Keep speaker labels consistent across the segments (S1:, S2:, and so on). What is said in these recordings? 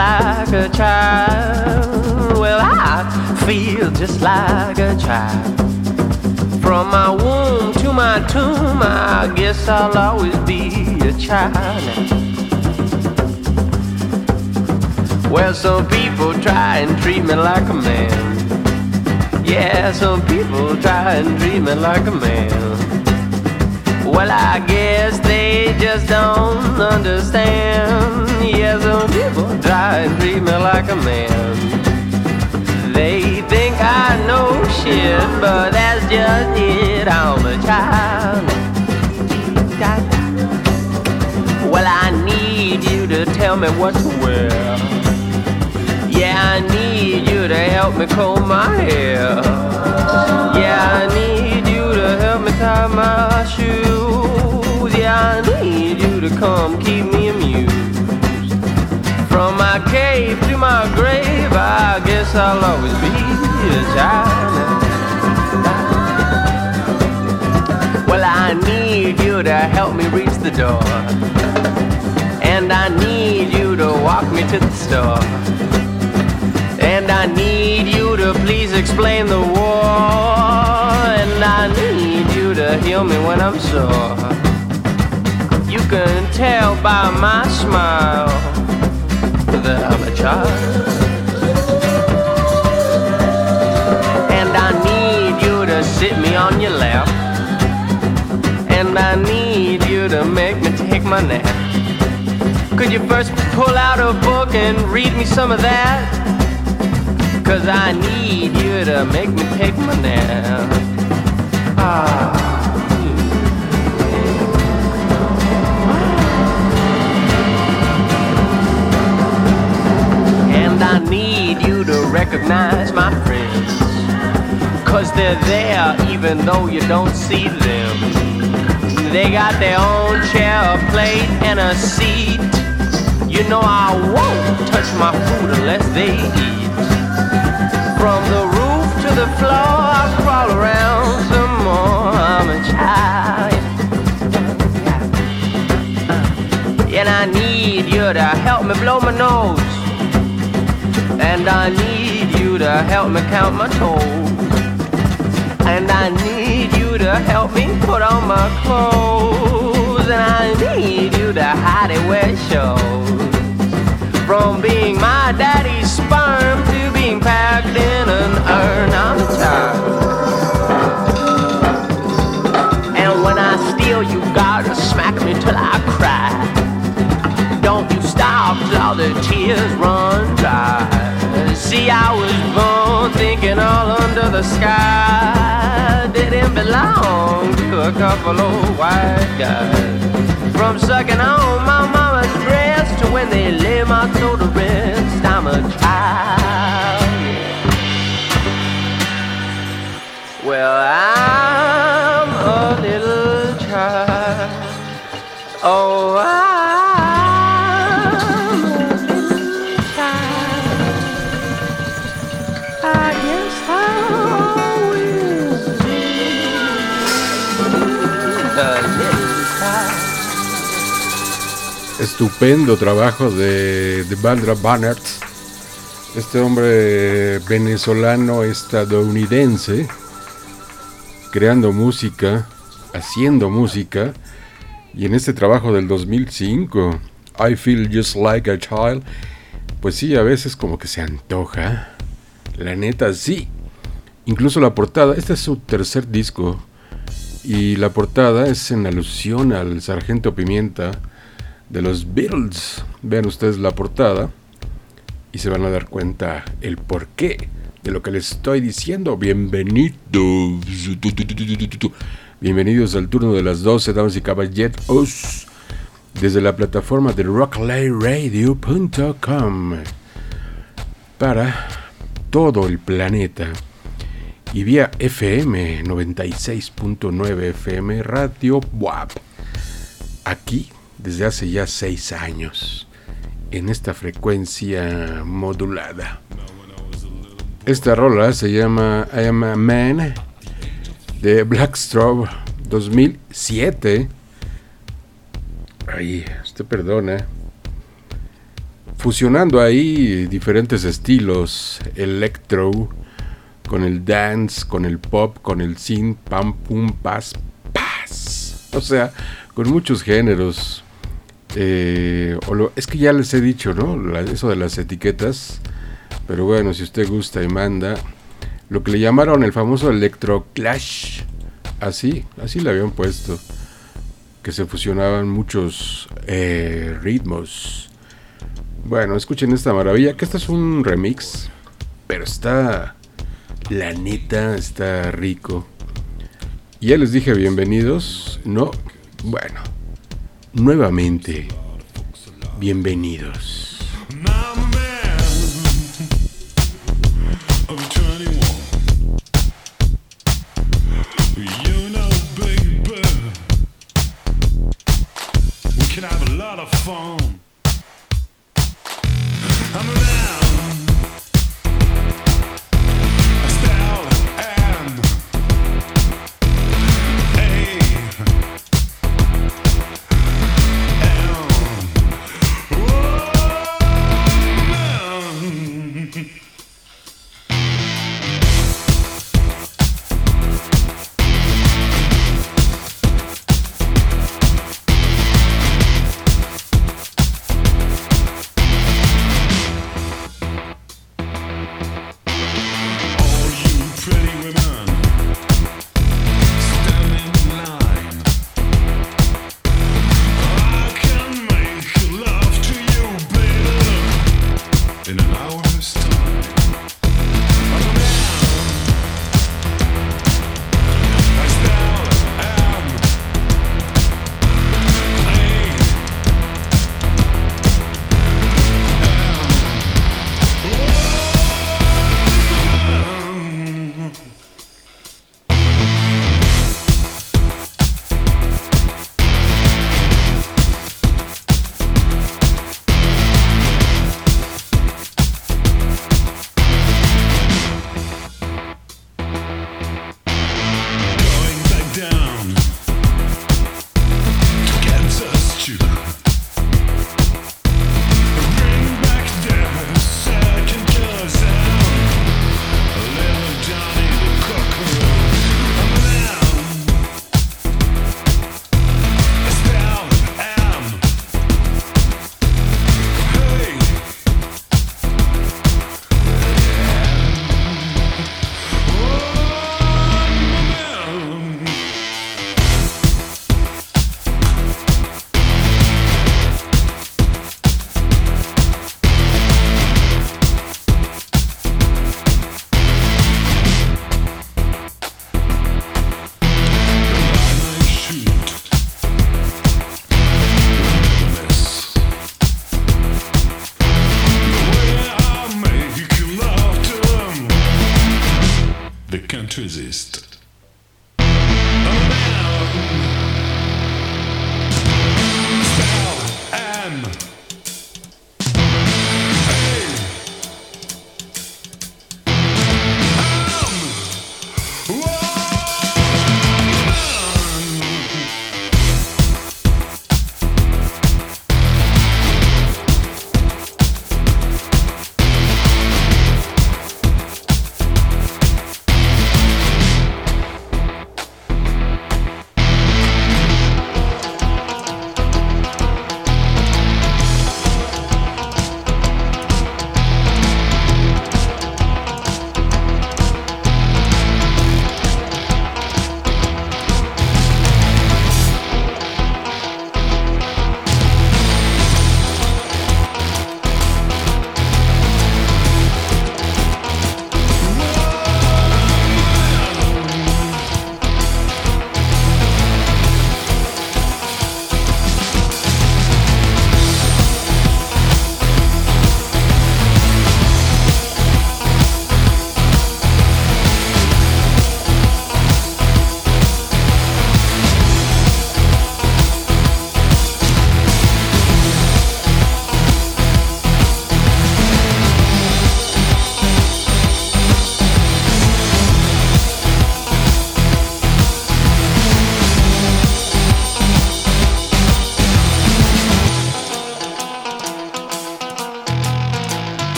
S1: Like a child. Well, I feel just like a child. From my womb to my tomb, I guess I'll always be a child. Well, some people try and treat me like a man. Yeah, some people try and treat me like a man. Well, I guess they just don't understand. Yeah, some people try and treat me like a man. They think I know shit, but that's just it. I'm a child. Well, I need you to tell me what to wear. Yeah, I need you to help me comb my hair. Yeah, I need you to help me tie my shoes. Yeah, I need you to come keep me amused. From my cave to my grave, I guess I'll always be a child. Well, I need you to help me reach the door. And I need you to walk me to the store. And I need you to please explain the war. And I need you to heal me when I'm sore. You can tell by my smile that I'm a child. And I need you to sit me on your lap. And I need you to make me take my nap. Could you first pull out a book and read me some of that? Cause I need you to make me take my nap. Ah. I need you to recognize my friends. Cause they're there even though you don't see them. They got their own chair, a plate, and a seat. You know I won't touch my food unless they eat. From the roof to the floor, I crawl around some more. I'm a child. And I need you to help me blow my nose. And I need you to help me count my toes. And I need you to help me put on my clothes. And I need you to hide it where it shows. From being my daddy's sperm to being packed in an urn, I'm child. And when I steal, you gotta smack me till I cry. Don't you stop till the tears run. See, I was born thinking all under the sky didn't belong to a couple of white guys. From sucking on my mama's breast to when they lay my soul to rest, I'm a child. Well, I'm
S2: Estupendo trabajo de, de Bandra Bannert. Este hombre venezolano estadounidense creando música, haciendo música. Y en este trabajo del 2005, I Feel Just Like a Child, pues sí, a veces como que se antoja. La neta, sí. Incluso la portada, este es su tercer disco. Y la portada es en alusión al Sargento Pimienta de los Beatles. Vean ustedes la portada y se van a dar cuenta el porqué de lo que les estoy diciendo. Bienvenidos. Bienvenidos al turno de las 12, damas y caballeros. Desde la plataforma de rocklayradio.com para todo el planeta y vía FM 96.9 FM Radio WAP. Aquí desde hace ya seis años en esta frecuencia modulada. Esta rola se llama I Am Man de Blackstrobe 2007. Ahí, usted perdona. Fusionando ahí diferentes estilos, electro, con el dance, con el pop, con el synth, pam, pum, pas, pas. O sea, con muchos géneros. Eh, o lo- es que ya les he dicho, ¿no? Eso de las etiquetas. Pero bueno, si usted gusta y manda. Lo que le llamaron el famoso Electro Clash. Así, así le habían puesto. Que se fusionaban muchos eh, ritmos. Bueno, escuchen esta maravilla. Que este es un remix. Pero está. La neta, está rico. Ya les dije bienvenidos. No, bueno. Nuevamente. Bienvenidos.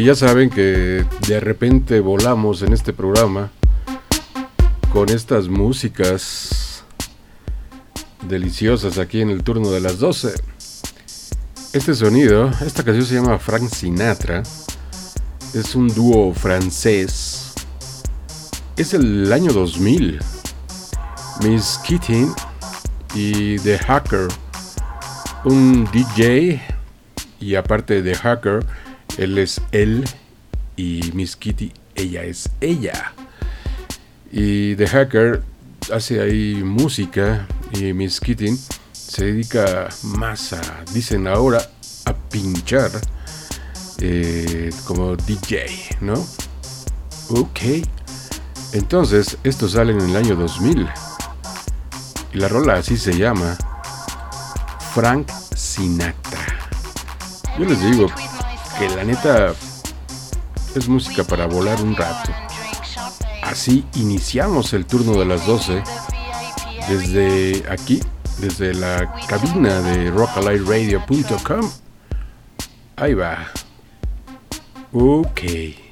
S3: Que ya saben que de repente volamos en este programa con estas músicas deliciosas aquí en el turno de las 12. Este sonido, esta canción se llama Frank Sinatra, es un dúo francés, es el año 2000. Miss Keating y The Hacker, un DJ y aparte de Hacker, él es él y Miss Kitty, ella es ella. Y The Hacker hace ahí música y Miss Kitty se dedica más a, dicen ahora, a pinchar eh, como DJ, ¿no? Ok. Entonces, esto sale en el año 2000. Y la rola así se llama Frank Sinatra. Yo les digo que la neta es música para volar un rato. Así iniciamos el turno de las 12 desde aquí, desde la cabina de rockalightradio.com. Ahí va. Ok.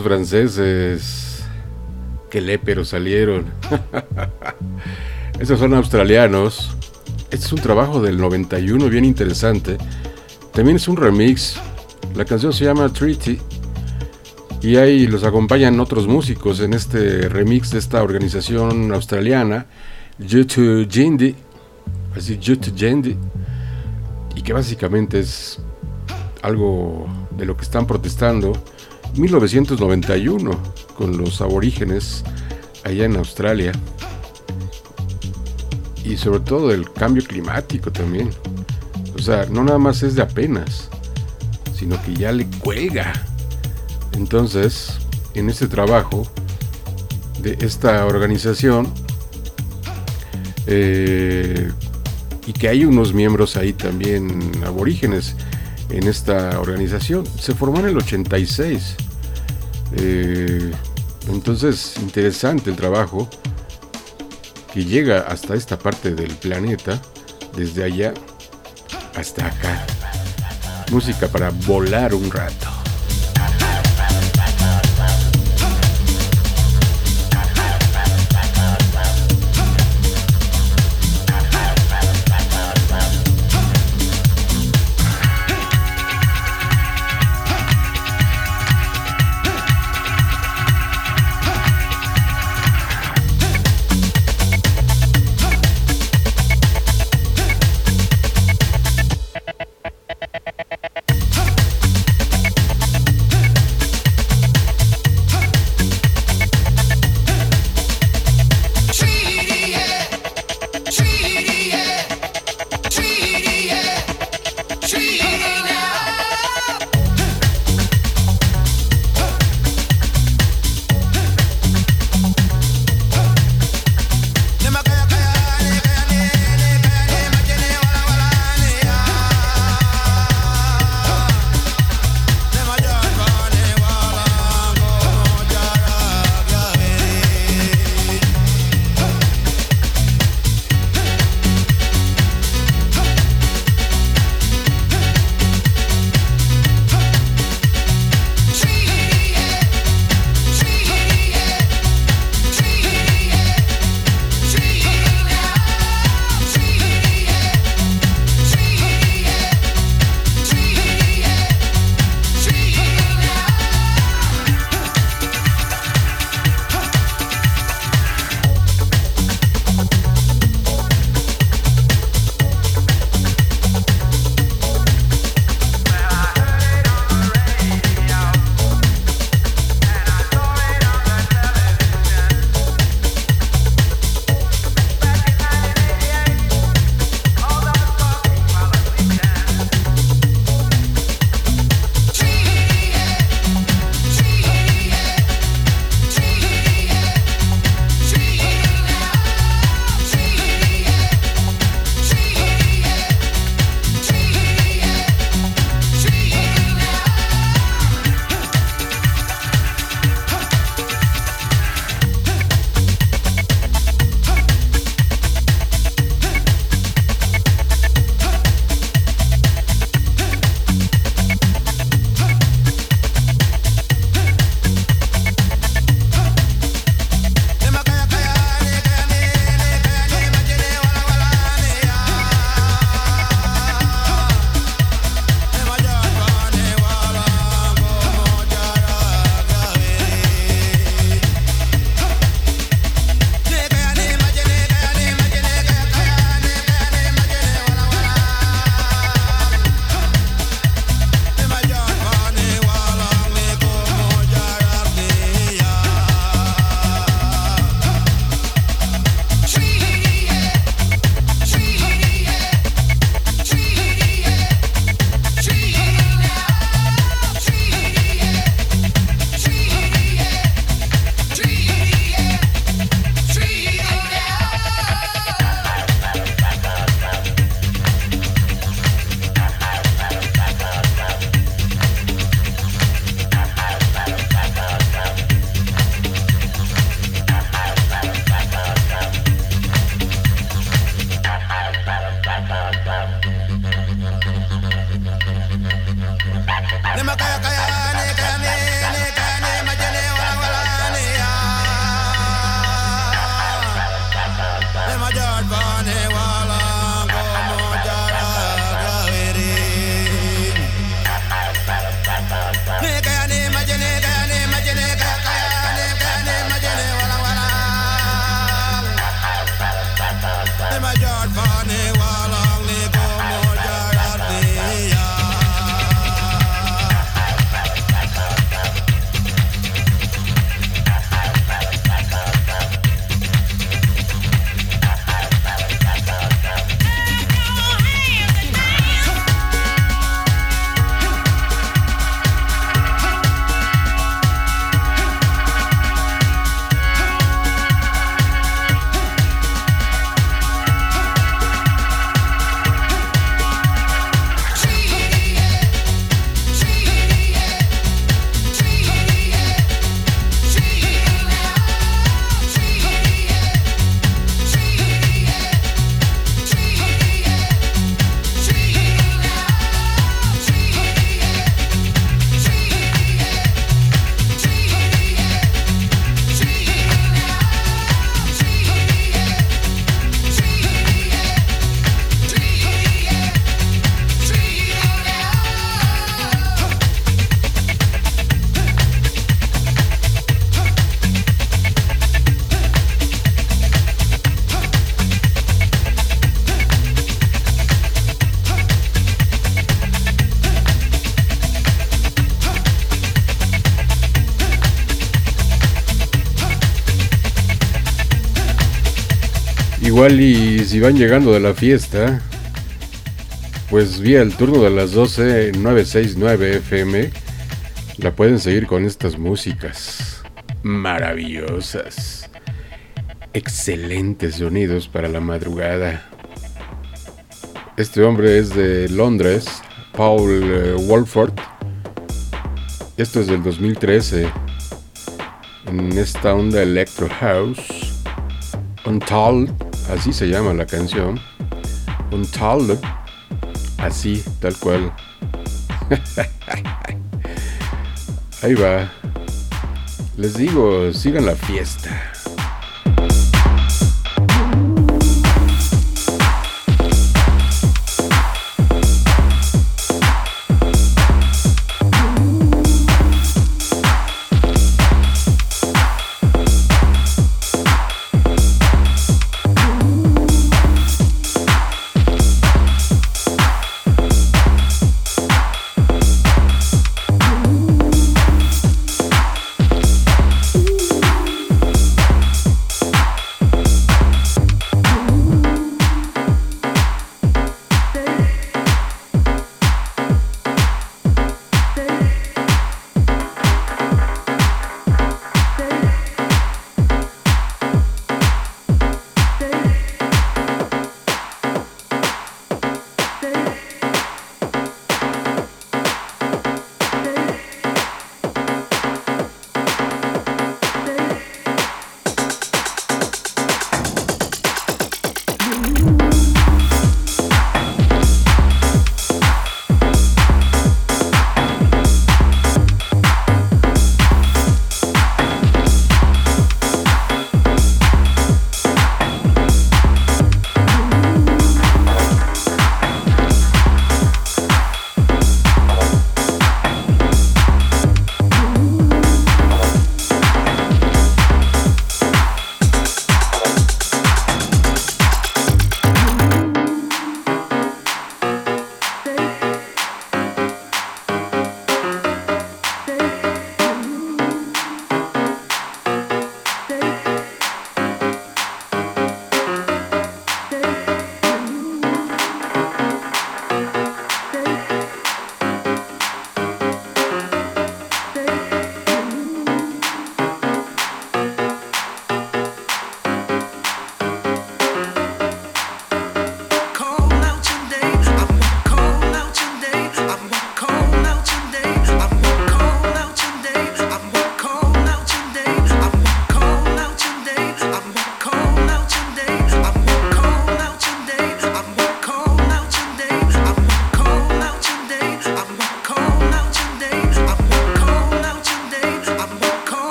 S2: Ay, estos franceses. Qué léperos salieron. Estos son australianos. Este es un trabajo del 91 bien interesante. También es un remix. La canción se llama Treaty. Y ahí los acompañan otros músicos en este remix de esta organización australiana, Youth Jindy. Así, Youth Jindy. Y que básicamente es algo de lo que están protestando 1991 con los aborígenes allá en Australia y sobre todo el cambio climático también. O sea, no nada más es de apenas, sino que ya le cuelga. Entonces, en este trabajo de esta organización, eh, y que hay unos miembros ahí también aborígenes en esta organización, se formó en el 86. Eh, entonces, interesante el trabajo que llega hasta esta parte del planeta, desde allá hasta acá. Música para volar un rato. Igual y si van llegando de la fiesta, pues vía el turno de las 12, 969 FM, la pueden seguir con estas músicas maravillosas. Excelentes sonidos para la madrugada. Este hombre es de Londres, Paul eh, Wolford. Esto es del 2013. En esta onda Electro House. Untold, así se llama la canción. Untold, así, tal cual. Ahí va. Les digo, sigan la fiesta.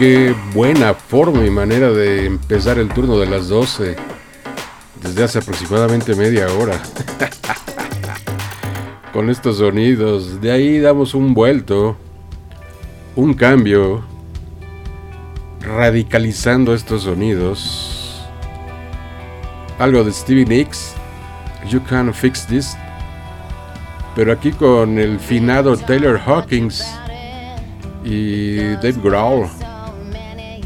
S2: Qué buena forma y manera de empezar el turno de las 12 desde hace aproximadamente media hora. Con estos sonidos, de ahí damos un vuelto, un cambio, radicalizando estos sonidos. Algo de Stevie Nicks, You Can Fix This, pero aquí con el finado Taylor Hawkins y Dave Grohl.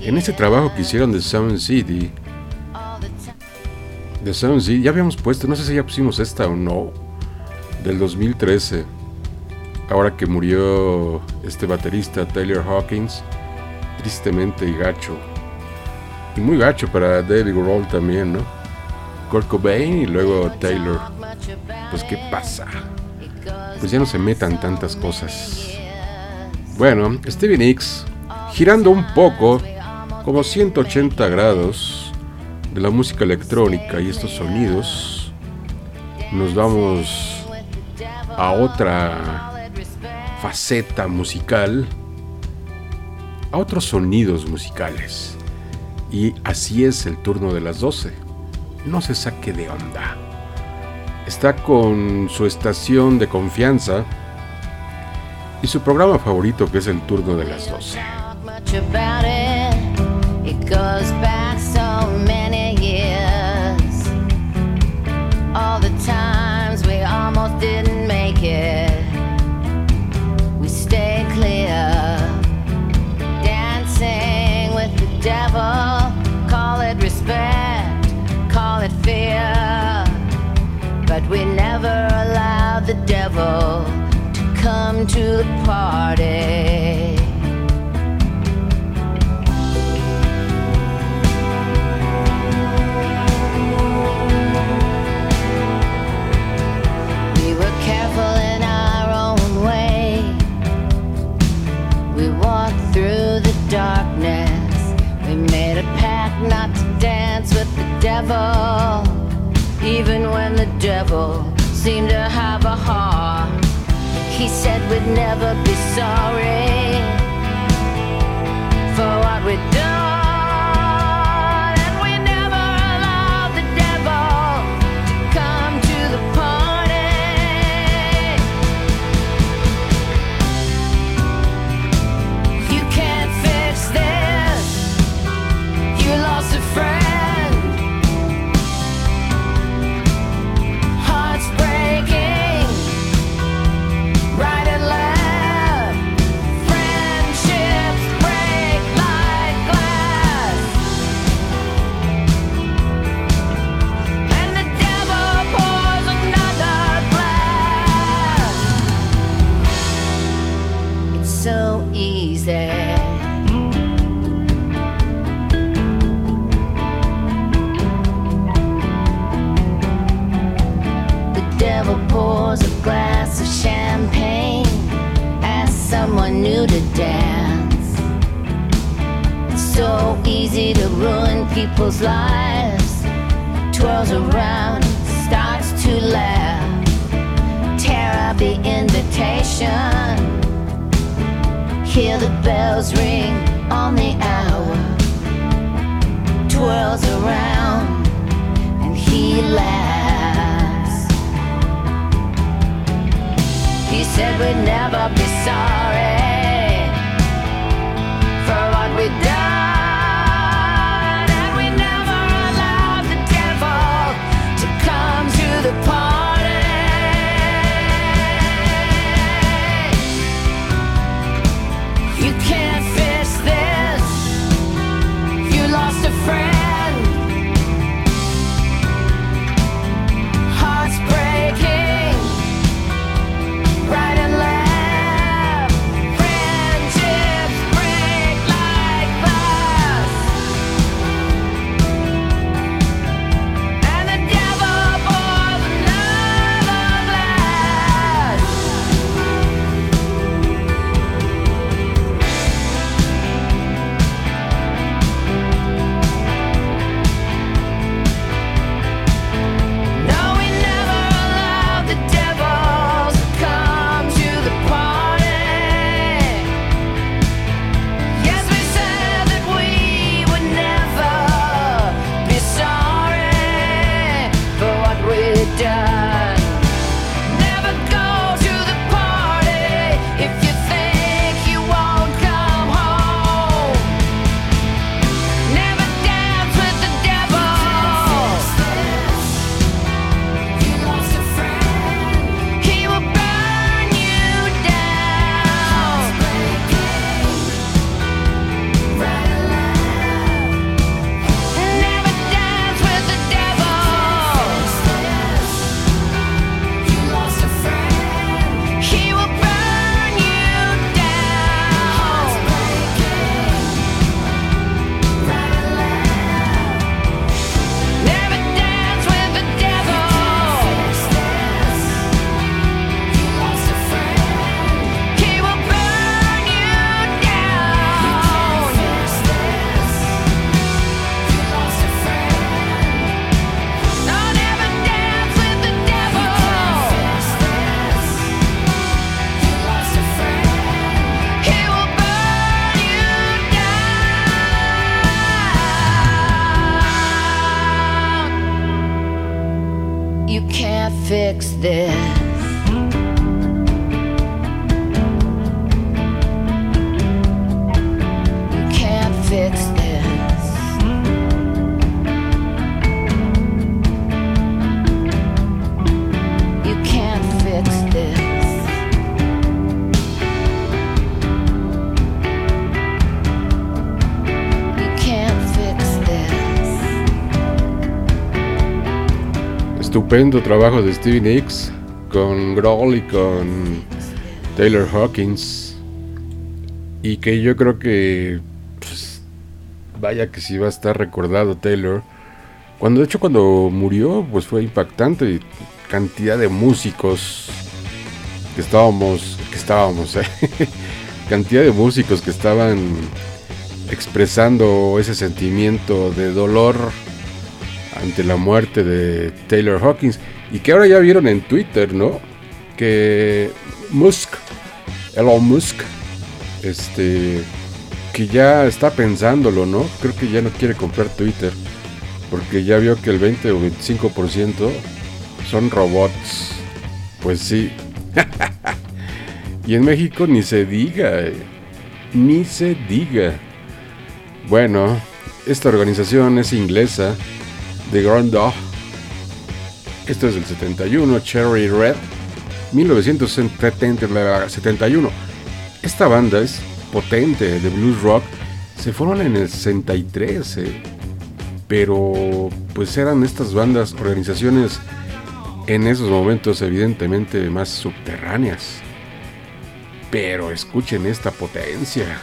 S2: En ese trabajo que hicieron de Sound City, de Sound City, ya habíamos puesto, no sé si ya pusimos esta o no, del 2013. Ahora que murió este baterista Taylor Hawkins, tristemente y gacho. Y muy gacho para David Grohl también, ¿no? Kurt Cobain y luego Taylor. Pues qué pasa. Pues ya no se metan tantas cosas. Bueno, Stevie Nicks, girando un poco, como 180 grados de la música electrónica y estos sonidos, nos vamos a otra faceta musical, a otros sonidos musicales. Y así es el turno de las 12. No se saque de onda. Está con su estación de confianza y su programa favorito que es el turno de las 12.
S4: Goes back so many years. All the times we almost didn't make it. We clear. Dancing with the devil. Call it respect, call it fear. But we never allowed the devil to come to the party. Darkness. We made a pact not to dance with the devil. Even when the devil seemed to have a heart, he said we'd never be sorry for what we'd done. People's lives. Twirls around, starts to laugh. Tear up the invitation. Hear the bells ring on the hour. Twirls around and he laughs. He said we'd never be sorry for what we'd done,
S2: estupendo trabajo de Stevie Nicks con Grohl y con Taylor Hawkins. Y que yo creo que, pues, vaya que sí va a estar recordado Taylor. Cuando de hecho cuando murió, pues fue impactante. Cantidad de músicos que estábamos, que estábamos, ¿eh? cantidad de músicos que estaban expresando ese sentimiento de dolor ante la muerte de Taylor Hawkins y que ahora ya vieron en Twitter, ¿no? Que Musk, Elon Musk, este, que ya está pensándolo, ¿no? Creo que ya no quiere comprar Twitter porque ya vio que el 20 o 25% son robots. Pues sí. y en México ni se diga, eh, ni se diga. Bueno, esta organización es inglesa, The Grand Dog. Esto es del 71, Cherry Red, 1971. Esta banda es potente de blues rock. Se fueron en el 63, eh, pero pues eran estas bandas, organizaciones en esos momentos evidentemente más subterráneas. Pero escuchen esta potencia.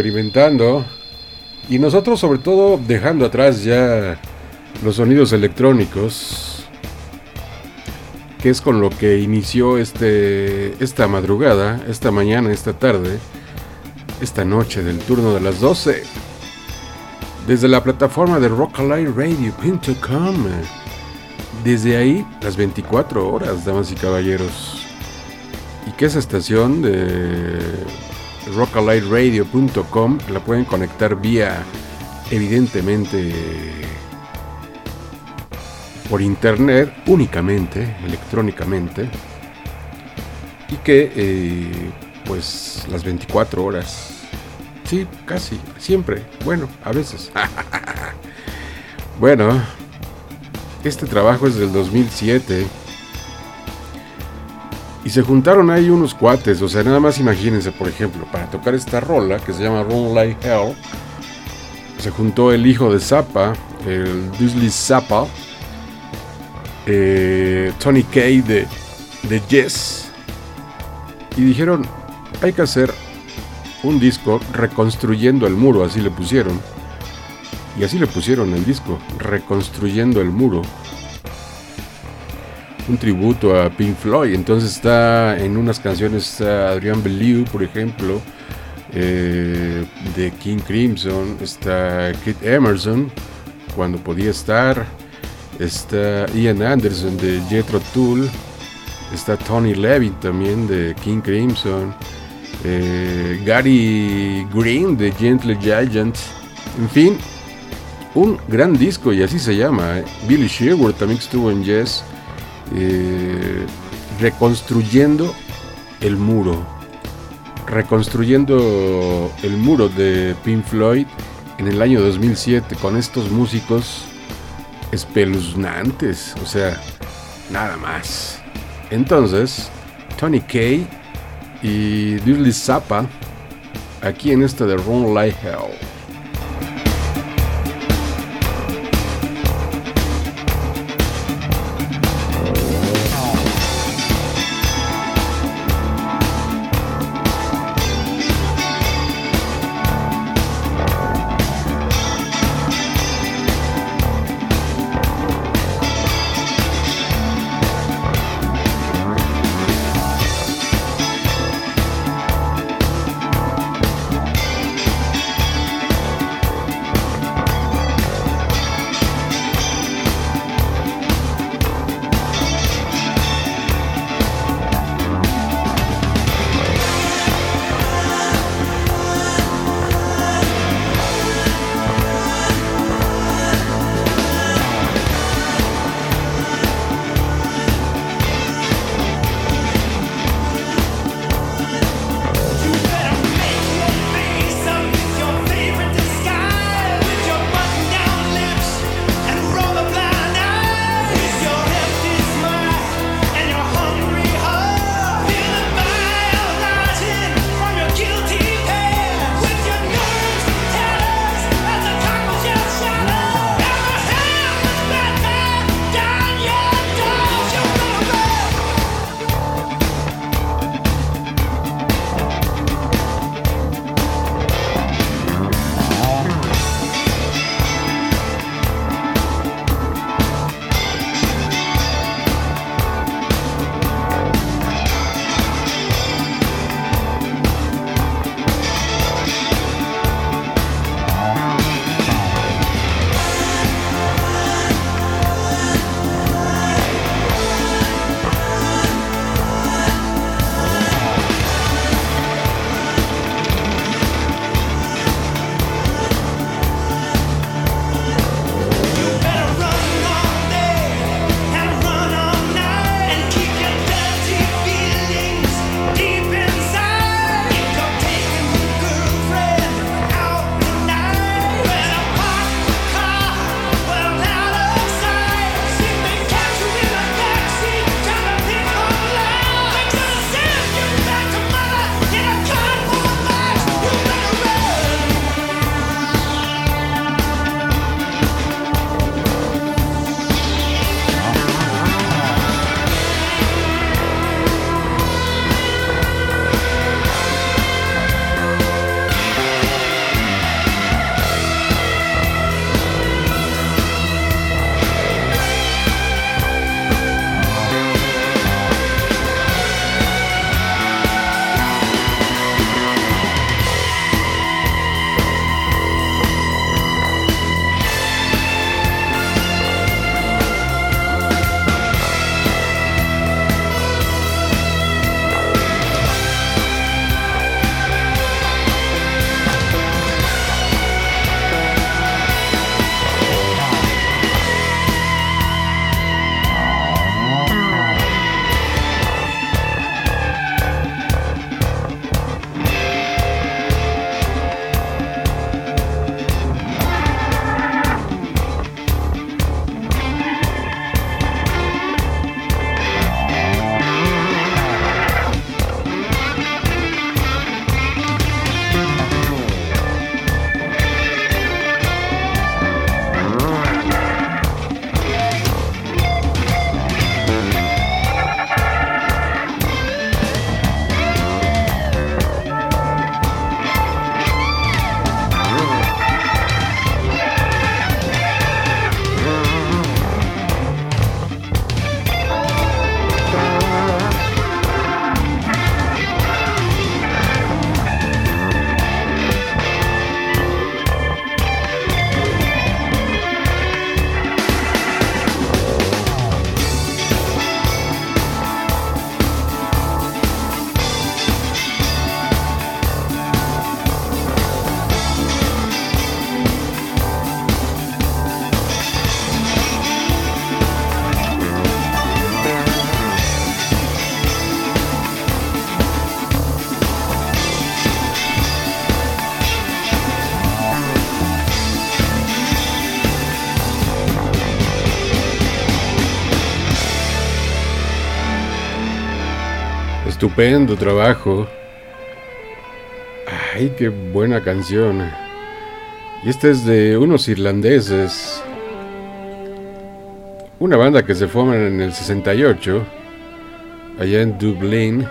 S2: Experimentando. Y nosotros sobre todo dejando atrás ya los sonidos electrónicos. Que es con lo que inició este, esta madrugada, esta mañana, esta tarde, esta noche del turno de las 12. Desde la plataforma de rockalighteradio.com. Desde ahí, las 24 horas, damas y caballeros. Y que esa estación de rockalighteradio.com la pueden conectar vía, evidentemente, por internet, únicamente, electrónicamente. Y que, eh, pues, las 24 horas. Sí, casi, siempre. Bueno, a veces. bueno, este trabajo es del 2007. Y se juntaron ahí unos cuates, o sea, nada más imagínense, por ejemplo, para tocar esta rola que se llama Run Like Hell, se juntó el hijo de Zappa, el Dudley Zappa, eh, Tony Kay de, de Yes, y dijeron, hay que hacer un disco reconstruyendo el muro, así le pusieron. Y así le pusieron el disco, reconstruyendo el muro un tributo a Pink Floyd. Entonces está en unas canciones está Adrian Belew, por ejemplo, eh, de King Crimson, está Kit Emerson, cuando podía estar, está Ian Anderson de Jethro Tull, está Tony Levin también de King Crimson, eh, Gary Green de Gentle Giant, en fin, un gran disco y así se llama. eh. Billy Sherwood también estuvo en Yes eh, reconstruyendo el muro, reconstruyendo el muro de Pink Floyd en el año 2007 con estos músicos espeluznantes, o sea, nada más. Entonces, Tony Kay y Dudley Zappa aquí en esta de Run Like Hell.
S5: estupendo trabajo. Ay, qué buena canción. Y esta es de unos irlandeses. Una banda que se forma en el 68, allá en Dublín.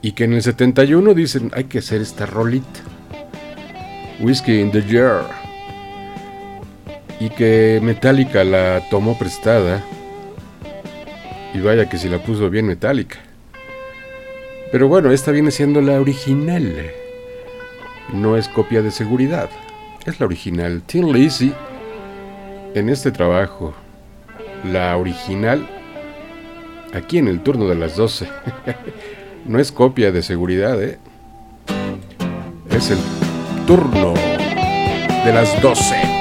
S5: Y que en el 71 dicen, hay que hacer esta rolita. Whiskey in the Jar. Y que Metallica la tomó prestada y vaya que si la puso bien metálica. Pero bueno, esta viene siendo la original. No es copia de seguridad. Es la original. Tim Lizzy en este trabajo. La original aquí en el turno de las 12. no es copia de seguridad, ¿eh? Es el turno de las 12.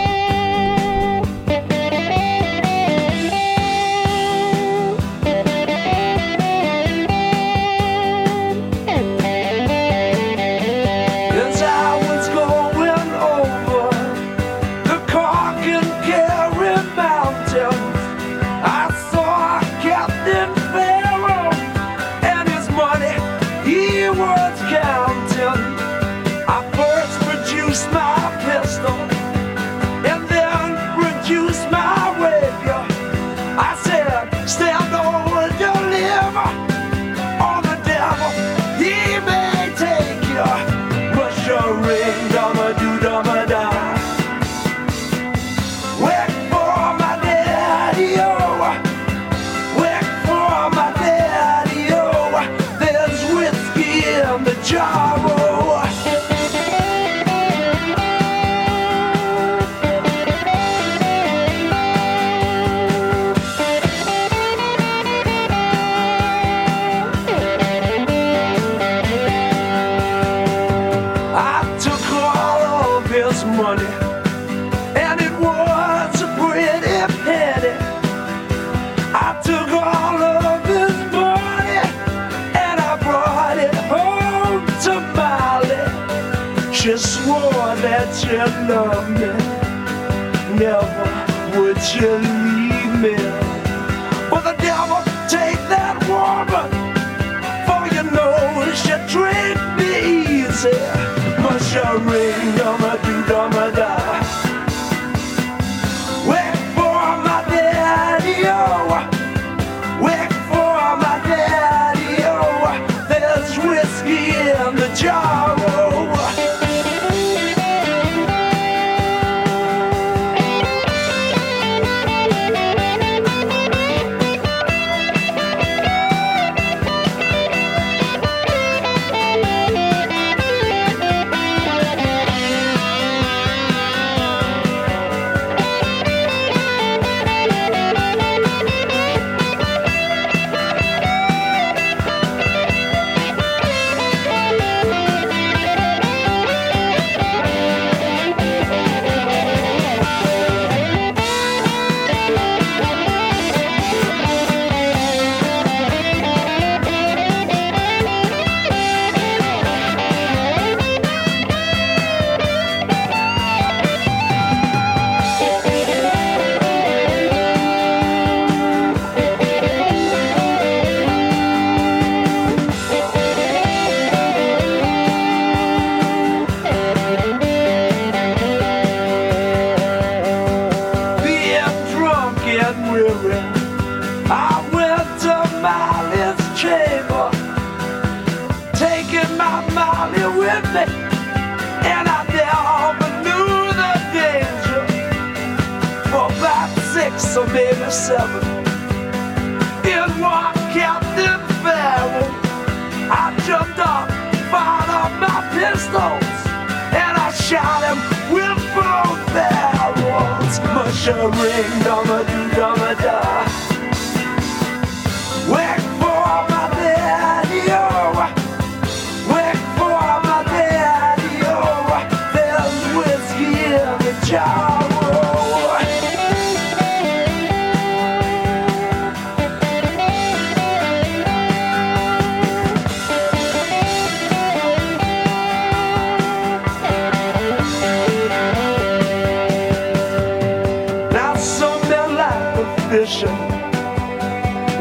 S6: ocean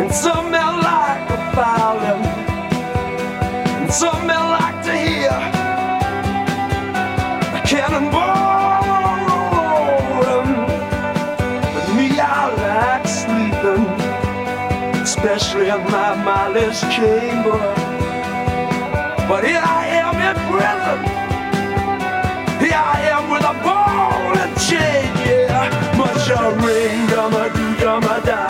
S6: And some men like a violin And some men like to hear A cannonball roaring. But me, I like sleeping Especially
S5: in my Molly's chamber. But here I am in prison. Here I am with a ball and chain, yeah. Much a ring, on the Ramadan.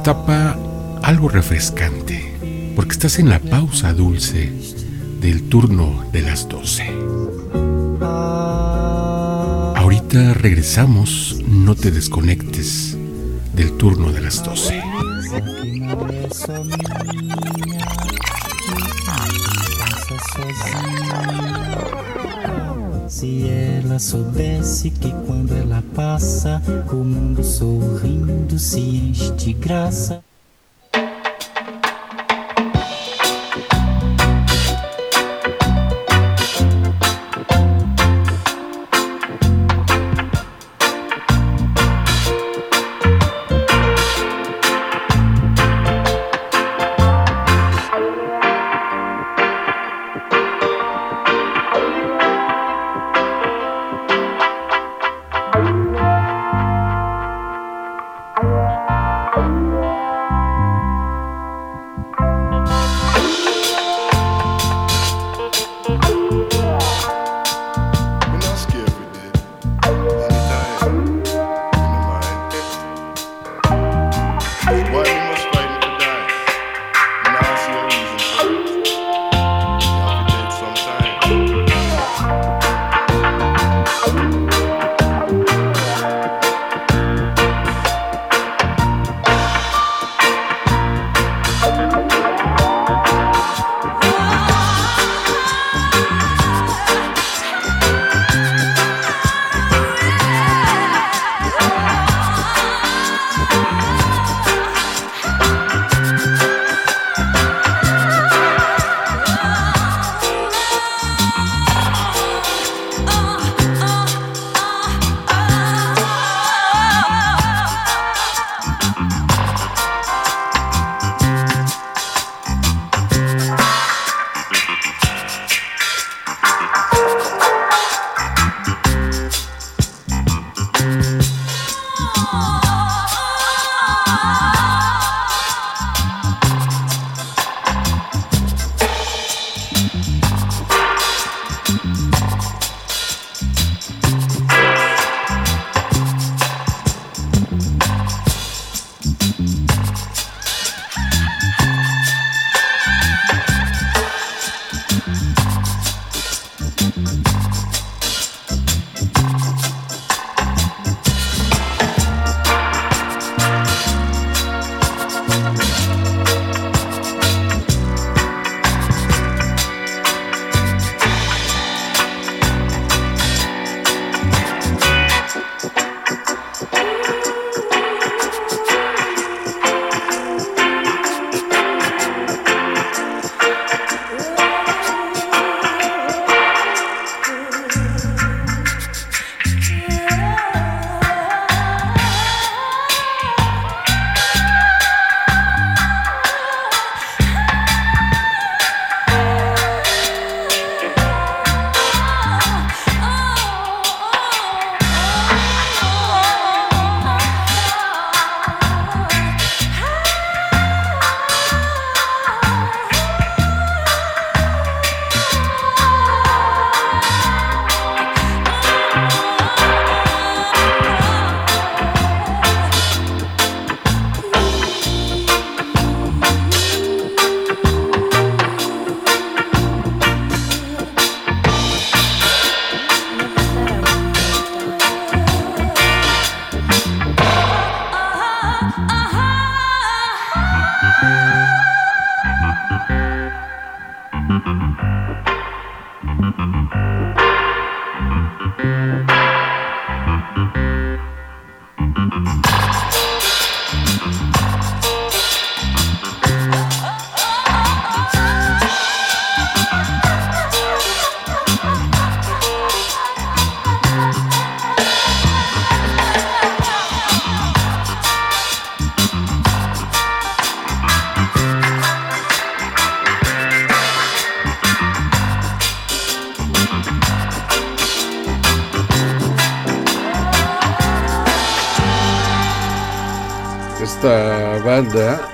S7: destapa algo refrescante, porque estás en la pausa dulce del turno de las 12. Ahorita regresamos, no te desconectes del turno de las 12.
S8: Si ela soubesse que quando passa, o mundo sorrindo se enche de graça.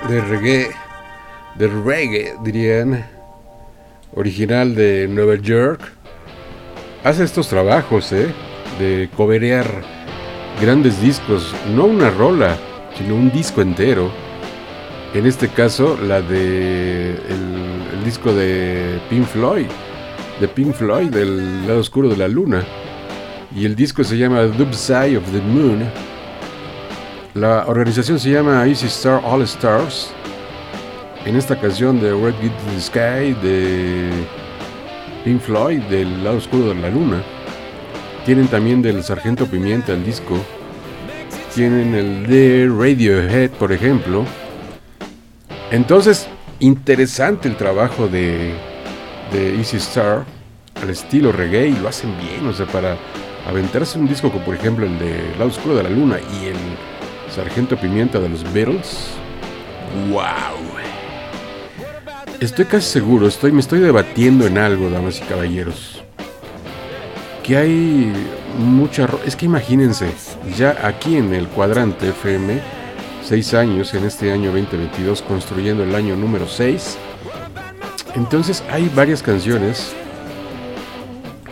S2: De reggae, de reggae dirían, original de Nueva York, hace estos trabajos, ¿eh? De coberear grandes discos, no una rola, sino un disco entero. En este caso, la de el, disco de Pink Floyd, de Pink Floyd, del lado oscuro de la luna. Y el disco se llama Dub Side of the Moon. La organización se llama Easy Star All Stars. En esta canción de Red Get the Sky de Pink Floyd, del lado oscuro de la luna. Tienen también del Sargento Pimienta el disco. Tienen el de Radiohead, por ejemplo. Entonces, interesante el trabajo de, Easy Star al estilo reggae y lo hacen bien, o sea, para aventarse un disco como por ejemplo el de Lado Oscuro de la Luna y el Sargento Pimienta de los Beatles. ¡Wow! Estoy casi seguro, estoy, me estoy debatiendo en algo, damas y caballeros. Que hay mucha... Es que imagínense, ya aquí en el cuadrante FM, seis años en este año 2022, construyendo el año número 6. Entonces hay varias canciones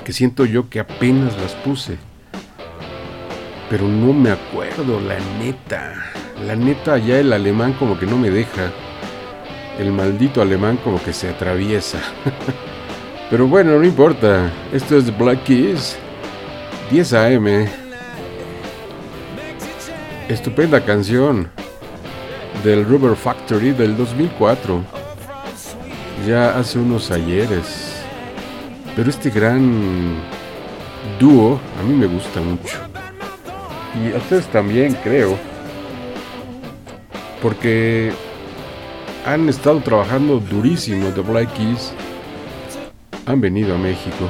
S2: que siento yo que apenas las puse. Pero no me acuerdo, la neta. La neta ya el alemán como que no me deja. El maldito alemán como que se atraviesa. Pero bueno, no importa. Esto es Black Keys. 10 AM. Estupenda canción. Del Rubber Factory del 2004. Ya hace unos ayeres. Pero este gran dúo a mí me gusta mucho. Y a ustedes también, creo. Porque han estado trabajando durísimo The Black Keys. Han venido a México.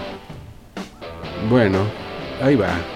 S2: Bueno, ahí va.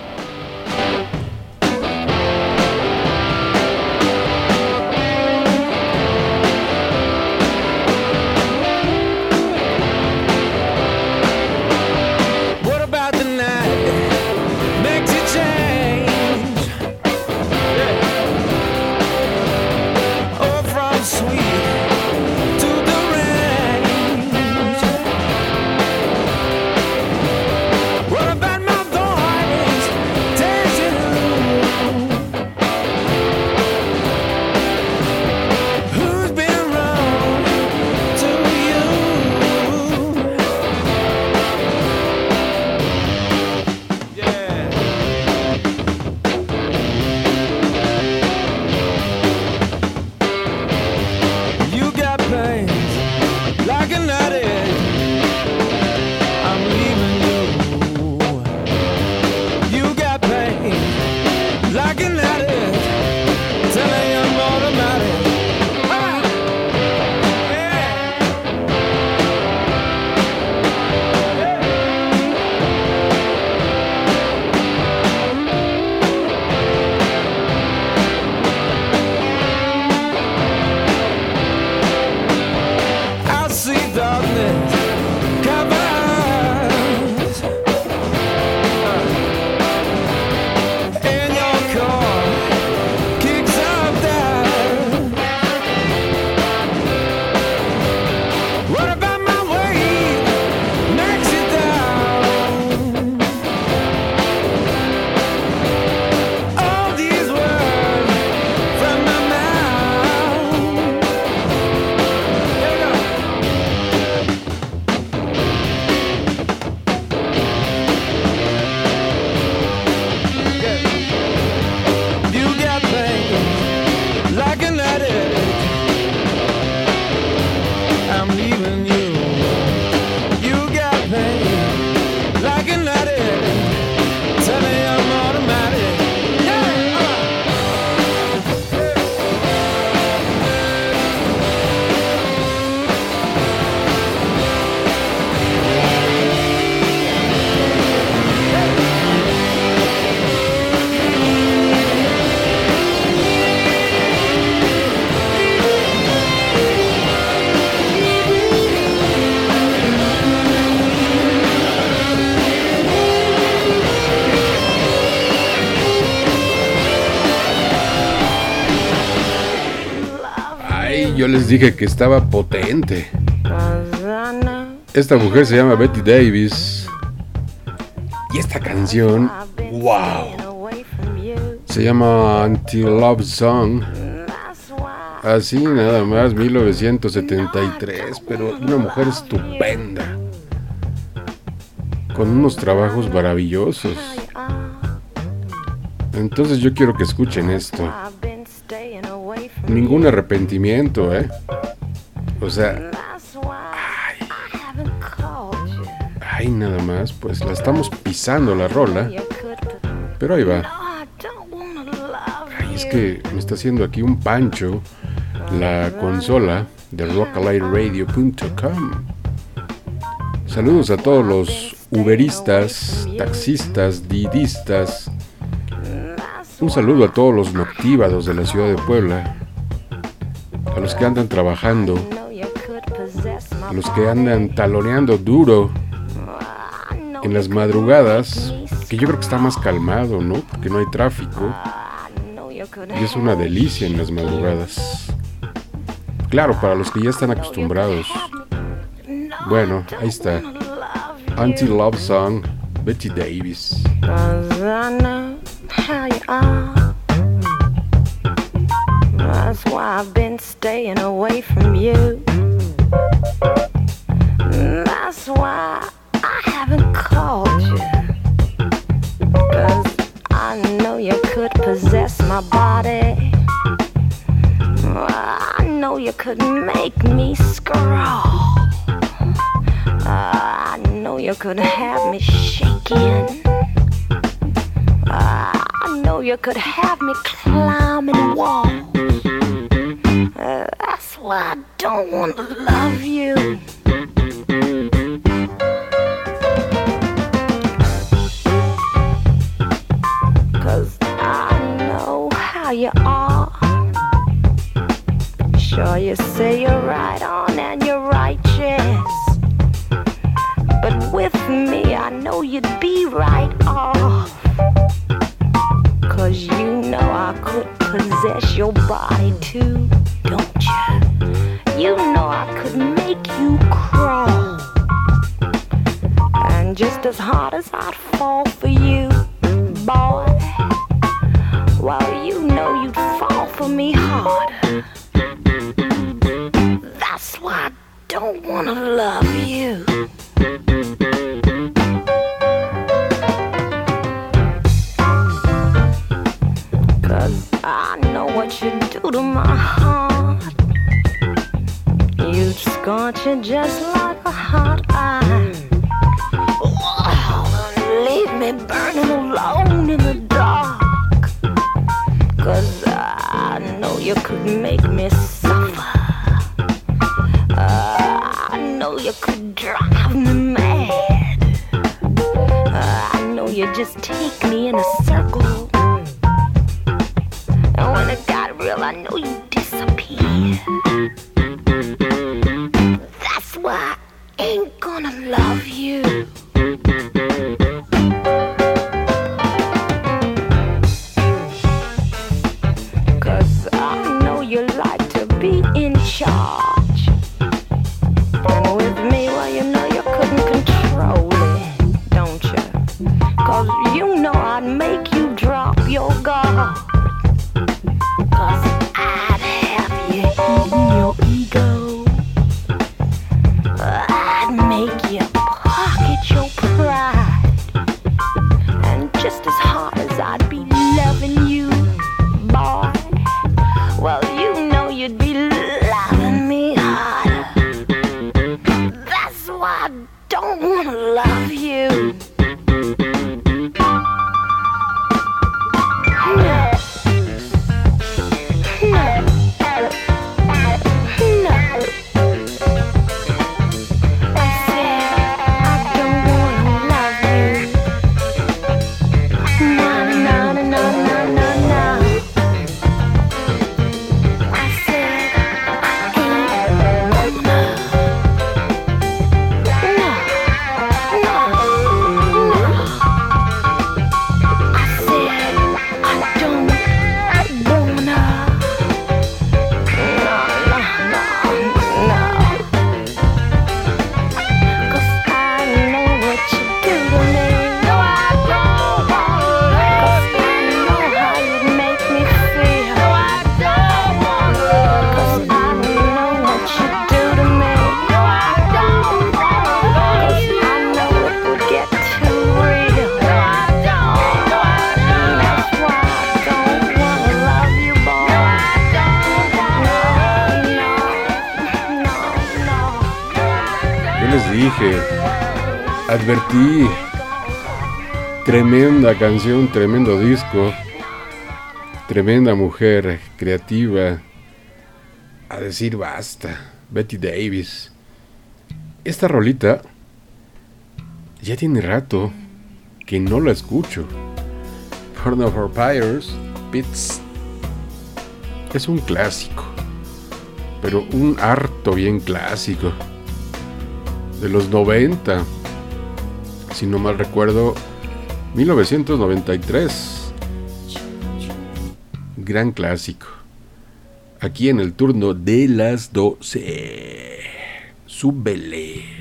S2: Dije que estaba potente. Esta mujer se llama Betty Davis. Y esta canción, wow, se llama Anti-Love Song. Así nada más, 1973, pero una mujer estupenda. Con unos trabajos maravillosos. Entonces yo quiero que escuchen esto. Ningún arrepentimiento, ¿eh? O sea,
S9: you.
S2: ay nada más, pues la estamos pisando la rola. Pero ahí va. Ay, es que me está haciendo aquí un pancho la consola de rockalightradio.com. Saludos a todos los uberistas, taxistas, didistas. Un saludo a todos los noctívados de la ciudad de Puebla. A los que andan trabajando. A los que andan taloneando duro en las madrugadas. Que yo creo que está más calmado, ¿no? Porque no hay tráfico. Y es una delicia en las madrugadas. Claro, para los que ya están acostumbrados.
S9: No,
S2: Bueno, ahí está. Anti-Love Song, Betty Davis.
S9: That's why I've been staying away from you. That's why I haven't called you. 'Cause I know you could possess my body. I know you could make me scroll. I know you could have me shaking. I know you could have me climbing walls. Uh, that's why I don't want to love you. Cause I know how you are. Sure, you say you're right on and you're righteous. But with me, I know you'd be right off. Cause you know I could possess your body too, don't you? You know I could make you crawl. And just as hard as I'd fall for you, boy, well, you know you'd fall for me harder. That's why I don't wanna love you. Cause I know what you do to my heart. You'd scorch it just like a hot. Oh, leave me burning alone in the dark. Cause I know you could make me suffer. Uh, I know you could drive me mad. Uh, I know you just take me in a
S10: tremenda canción, tremendo disco, tremenda mujer creativa, a decir basta, Betty Davis. Esta rolita ya tiene rato que no la escucho. Porn of Vampires, Pits, es un clásico, pero un harto bien clásico. De los 90, si no mal recuerdo, 1993. Gran clásico. Aquí en el turno de las 12. Súbele.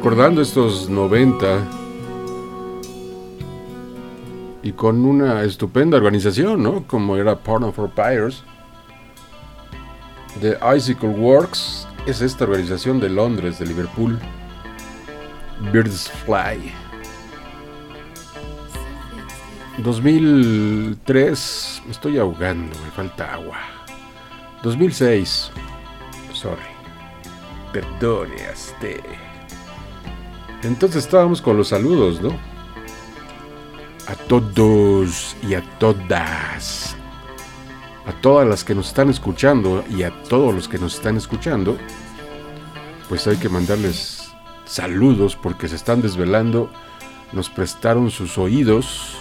S10: Recordando estos 90 y con una estupenda organización, ¿no? Como era Porno for Pyres. The Icicle Works es esta organización de Londres, de Liverpool. Birds Fly. 2003, me estoy ahogando, me falta agua. 2006, sorry. Perdone a usted. Entonces estábamos con los saludos, ¿no? A todos y a todas. A todas las que nos están escuchando y a todos los que nos están escuchando. Pues hay que mandarles saludos porque se están desvelando. Nos prestaron sus oídos.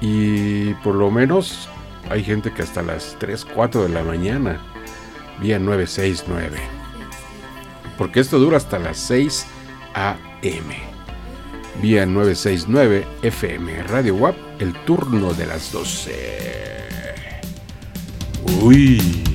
S10: Y por lo menos hay gente que hasta las 3, 4 de la mañana. Vía 969.
S11: Porque esto dura hasta las 6 a.m. Vía 969 FM Radio WAP, el turno de las 12. Uy.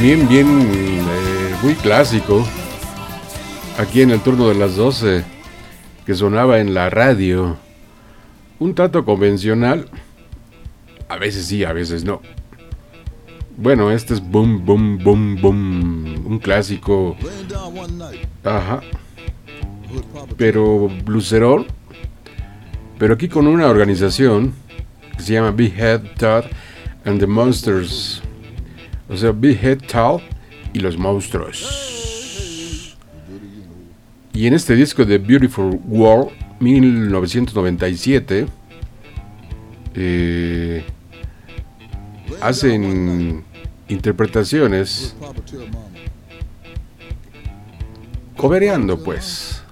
S11: También bien eh, muy clásico. Aquí en el turno de las 12. Que sonaba en la radio. Un tanto convencional. A veces sí, a veces no. Bueno, este es Boom Boom Boom Boom. Un clásico. Ajá. Pero blucerón. Pero aquí con una organización que se llama Behead Todd and the Monsters. O sea, Behead Todd y los monstruos. Y en este disco de Beautiful World, 1997, eh, hacen interpretaciones cobereando pues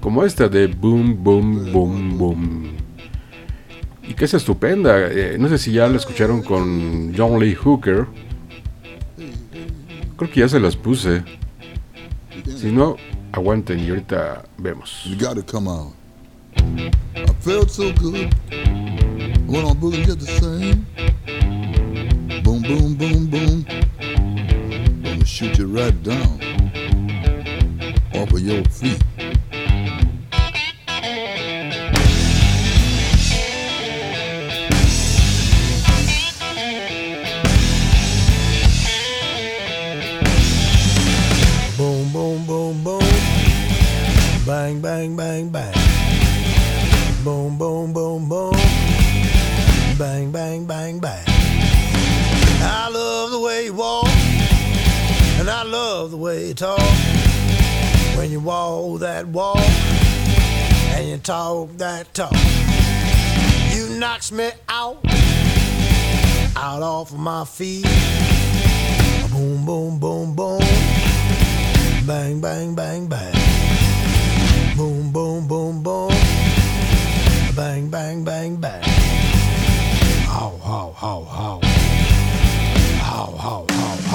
S11: como esta de boom boom boom boom y que es estupenda eh, no sé si ya la escucharon con John Lee Hooker creo que ya se las puse si no aguanten y ahorita vemos
S12: You gotta come out. I felt so good. Went on boogie just the same. Boom, boom, boom, boom. Gonna shoot you right down off of your feet. Bang, bang, bang, bang.
S13: Boom, boom, boom, boom. Bang, bang, bang, bang. I love the way you walk, and I love the way you talk. When you walk that walk, and you talk that talk, you knocks me out, out off of my feet. Boom, boom, boom, boom. Bang, bang, bang, bang boom, boom, boom. Bang, bang, bang, bang. Ow, ow, ow, ow. Ow, ow, ow, ow.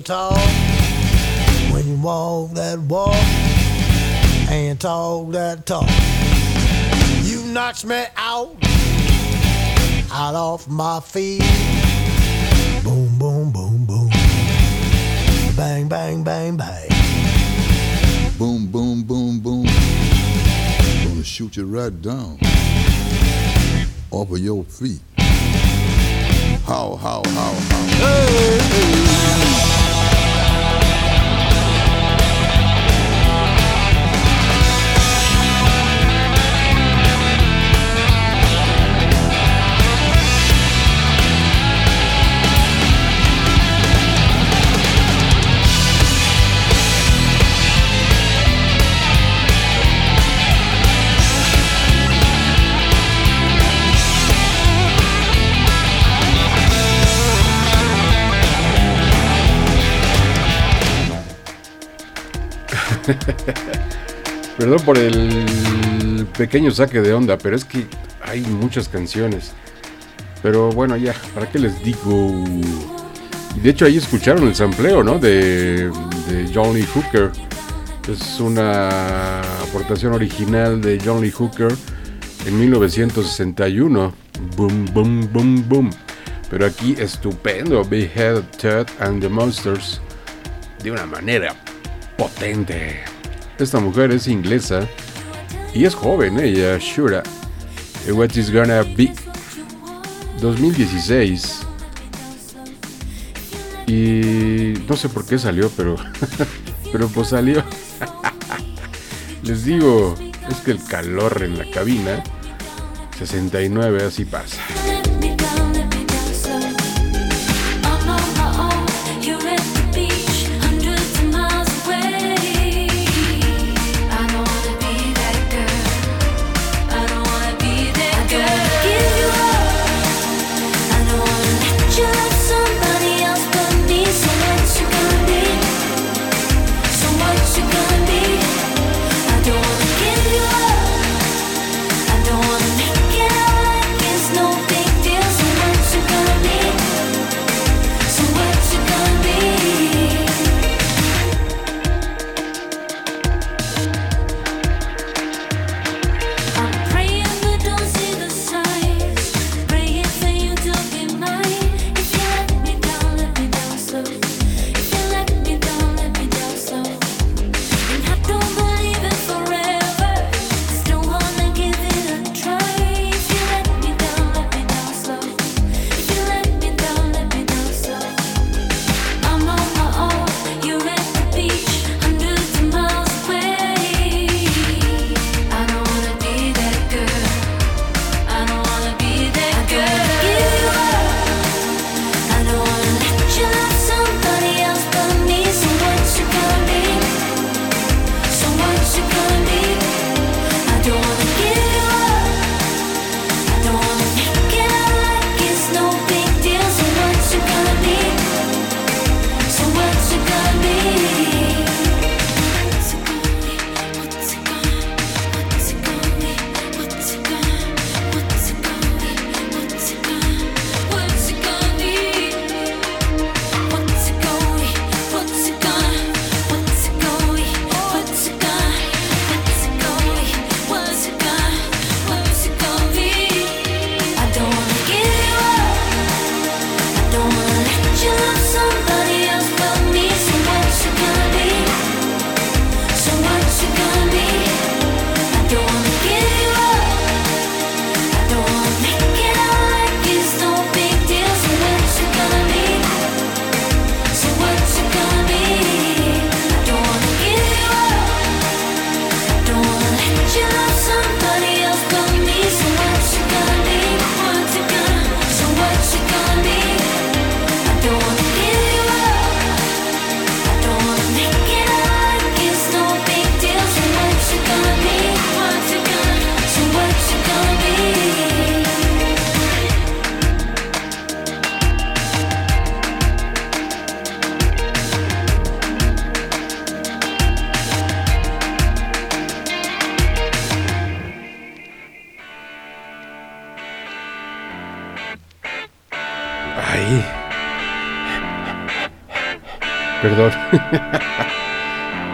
S13: You talk. When you walk that walk and talk that talk, you knocks me out, out off my feet. Boom, boom, boom, boom. Bang, bang, bang, bang.
S12: Boom, boom, boom, boom. Gonna shoot you right down off of your feet. How, how, how, how.
S2: Perdón por el pequeño saque de onda, pero es que hay muchas canciones. Pero bueno, ya, ¿para qué les digo? De hecho ahí escucharon el sampleo, ¿no? De, de John Lee Hooker. Es una aportación original de John Lee Hooker en 1961. Boom, boom, boom, boom. Pero aquí estupendo. Behead, Ted and the Monsters. De una manera potente. Esta mujer es inglesa y es joven, ella, Shura. Eh, What is gonna be 2016. Y no sé por qué salió, pero pero pues salió. Les digo, es que el calor en la cabina 69 así pasa.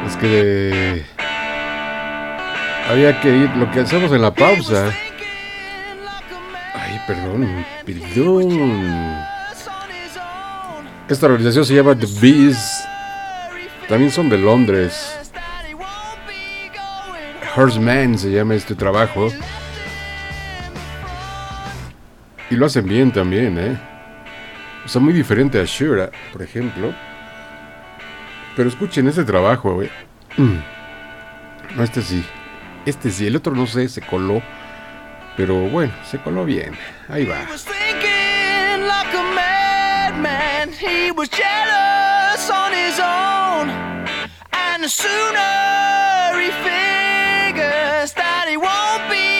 S2: Es que había que ir lo que hacemos en la pausa. Ay, perdón, perdón. Esta organización se llama The Bees. También son de Londres. Horseman se llama este trabajo. Y lo hacen bien también, ¿eh? O muy diferente a Shura, por ejemplo. Pero escuchen ese trabajo, güey. Mm. No, este sí. Este sí. El otro no sé, se coló. Pero bueno, se coló bien. Ahí va.
S14: was thinking like a madman. He was jealous on his own. And the sooner he figures that he won't be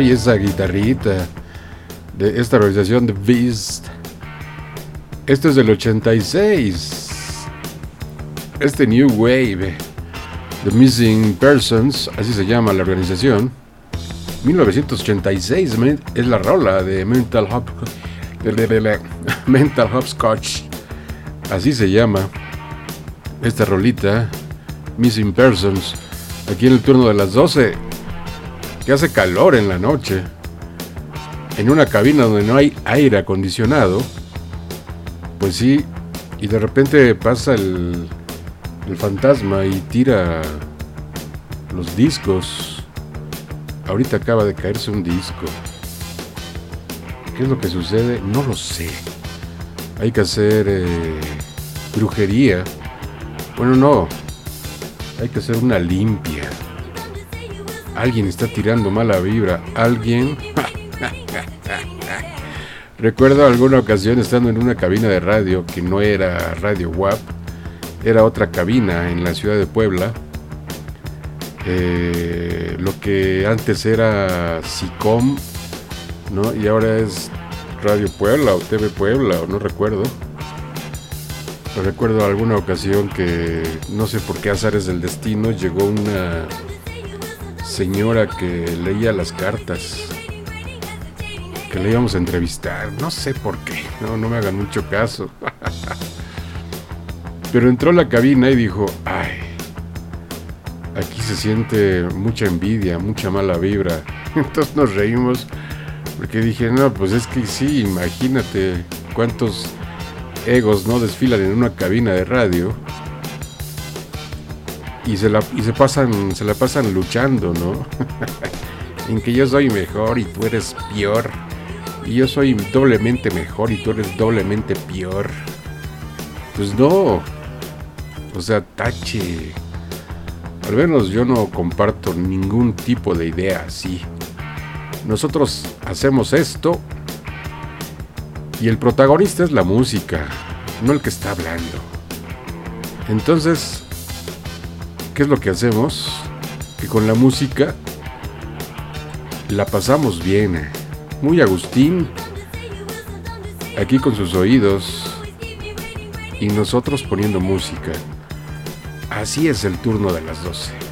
S2: oye esa guitarrita de esta organización The Beast. Esto es del 86. Este New Wave, The Missing Persons, así se llama la organización. 1986 men- es la rola de Mental Hop, de- de- de- de- Mental Hopscotch, así se llama esta rolita, Missing Persons, aquí en el turno de las 12, que hace calor en la noche, en una cabina donde no hay aire acondicionado, pues sí, y de repente pasa el, el fantasma y tira los discos. Ahorita acaba de caerse un disco. ¿Qué es lo que sucede? No lo sé. Hay que hacer eh, brujería. Bueno, no. Hay que hacer una limpia. Alguien está tirando mala vibra. Alguien. Recuerdo alguna ocasión estando en una cabina de radio que no era Radio WAP
S9: era otra cabina en la ciudad de Puebla. Eh, lo que antes era SICOM, ¿no? Y ahora es Radio Puebla o TV Puebla, o no recuerdo. Recuerdo alguna ocasión que no sé por qué azares del destino llegó una señora que leía las cartas que le íbamos a entrevistar. No sé por qué, no, no me hagan mucho caso. Pero entró a la cabina y dijo, ay, aquí se siente mucha envidia, mucha mala vibra. Entonces nos reímos porque dije, no, pues es que sí, imagínate cuántos egos no desfilan en una cabina de radio y se la y se pasan se la pasan luchando, ¿no? en que yo soy mejor y tú eres peor. Y yo soy doblemente mejor y tú eres doblemente peor. Pues no. O sea, tache. Al menos yo no comparto ningún tipo de idea así. Nosotros hacemos esto y el protagonista es la música, no el que está hablando. Entonces, ¿qué es lo que hacemos? Que con la música la pasamos bien. Muy Agustín, aquí con sus oídos y nosotros poniendo música. Así es el turno de las 12.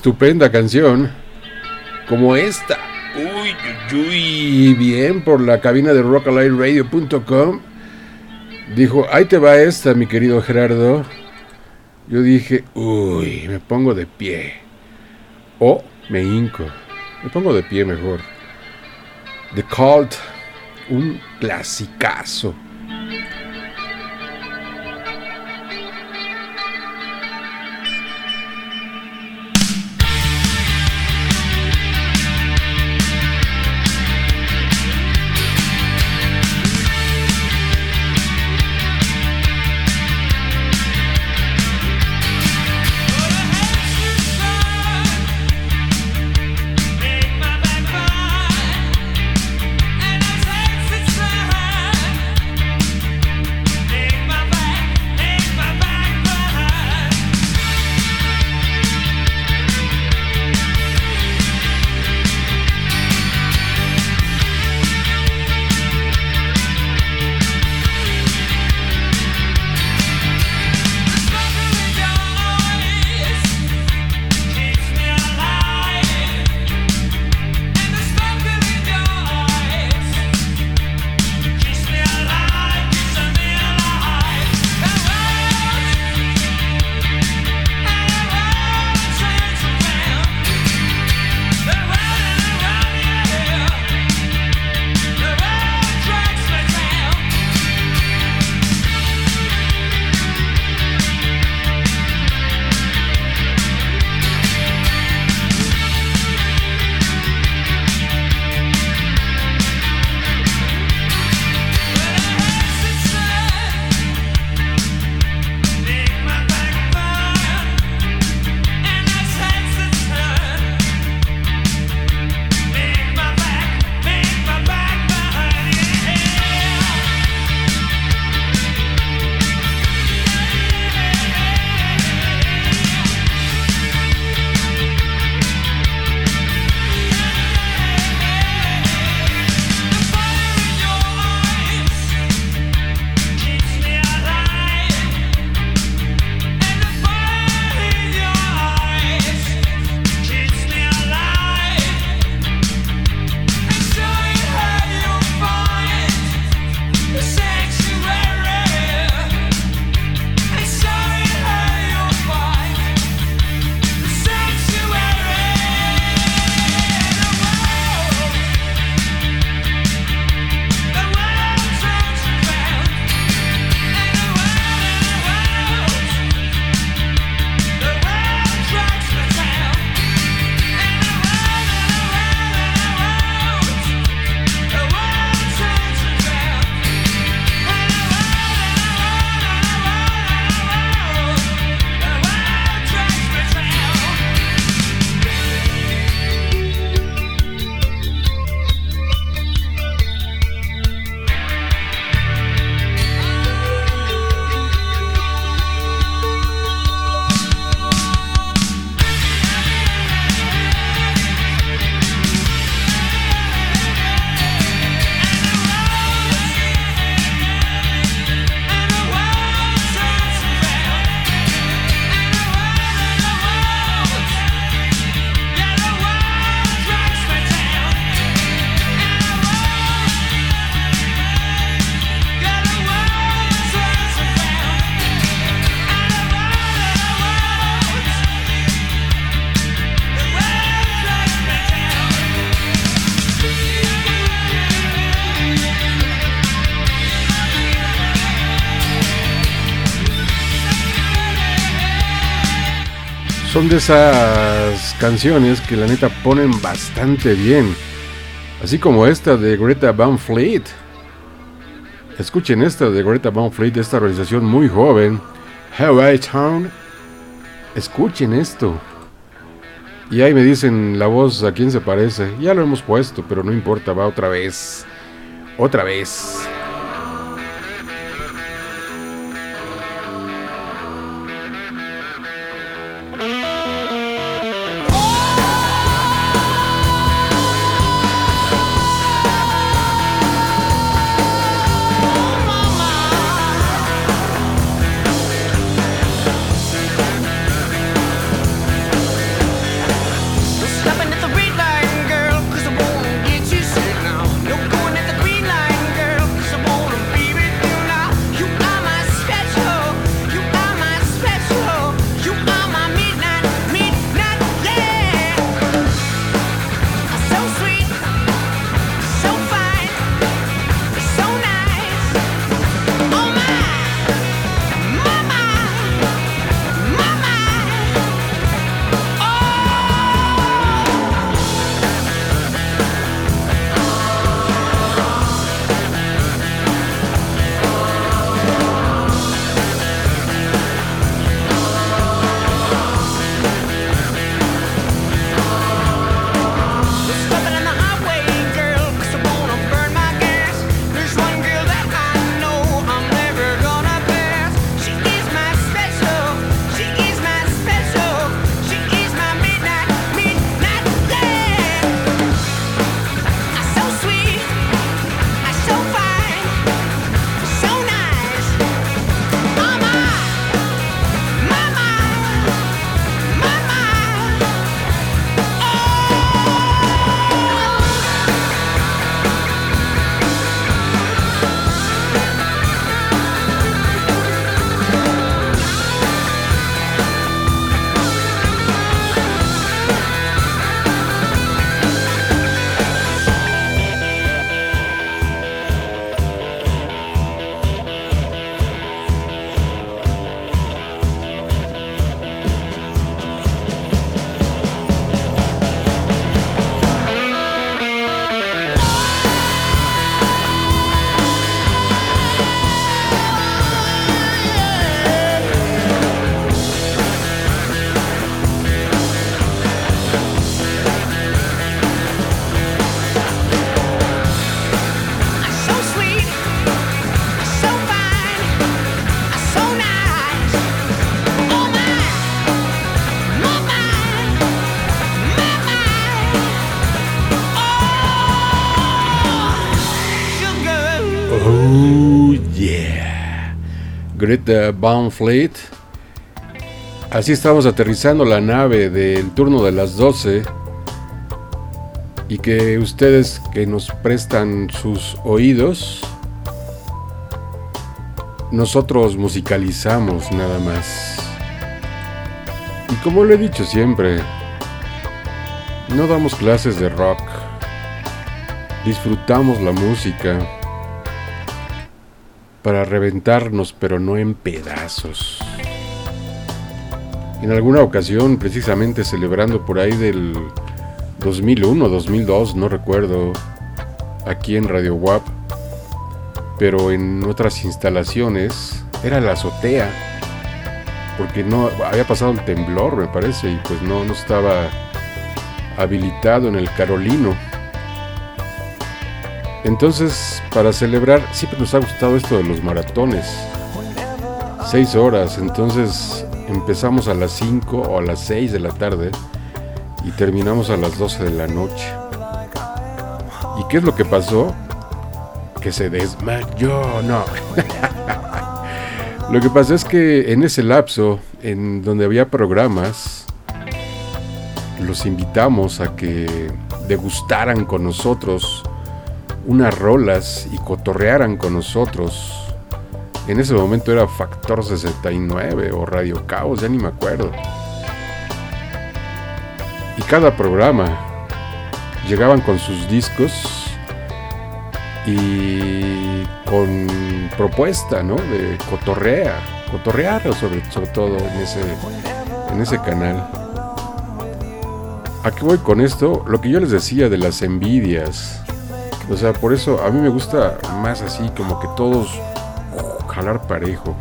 S9: Estupenda canción. Como esta. Uy, uy, uy. Bien por la cabina de rockalightradio.com. Dijo, ahí te va esta, mi querido Gerardo. Yo dije, uy, me pongo de pie. O me hinco. Me pongo de pie mejor. The Cult. Un clasicazo.
S2: De esas canciones que la neta ponen bastante bien. Así como esta de Greta Van Fleet. Escuchen esta de Greta Van Fleet, de esta organización muy joven. Hawaii Town. Escuchen esto. Y ahí me dicen la voz a quién se parece. Ya lo hemos puesto, pero no importa, va otra vez. Otra vez. Greta Van Fleet. Así estamos aterrizando la nave del turno de las 12. Y que ustedes que nos prestan sus oídos, nosotros musicalizamos nada más. Y como lo he dicho siempre, no damos clases de rock. Disfrutamos la música para reventarnos, pero no en pedazos. En alguna ocasión, precisamente celebrando por ahí del 2001, 2002, no recuerdo, aquí en Radio WAP, pero en otras instalaciones, era la azotea, porque no había pasado el temblor, me parece, y pues no, no estaba habilitado en el Carolino. Entonces, para celebrar, siempre nos ha gustado esto de los maratones. Seis horas, entonces empezamos a las 5 o a las 6 de la tarde y terminamos a las 12 de la noche. ¿Y qué es lo que pasó? Que se desmayó, no. lo que pasó es que en ese lapso, en donde había programas, los invitamos a que degustaran con nosotros unas rolas y cotorrearan con nosotros. En ese momento era Factor 69 o Radio Caos, ya ni me acuerdo. Y cada programa llegaban con sus discos y con propuesta, ¿no? De cotorrea, cotorrear sobre, sobre todo en ese, en ese canal.
S10: ¿A qué voy con esto? Lo que yo les decía de las envidias. O sea, por eso a mí me gusta más así, como que todos jalar parejo.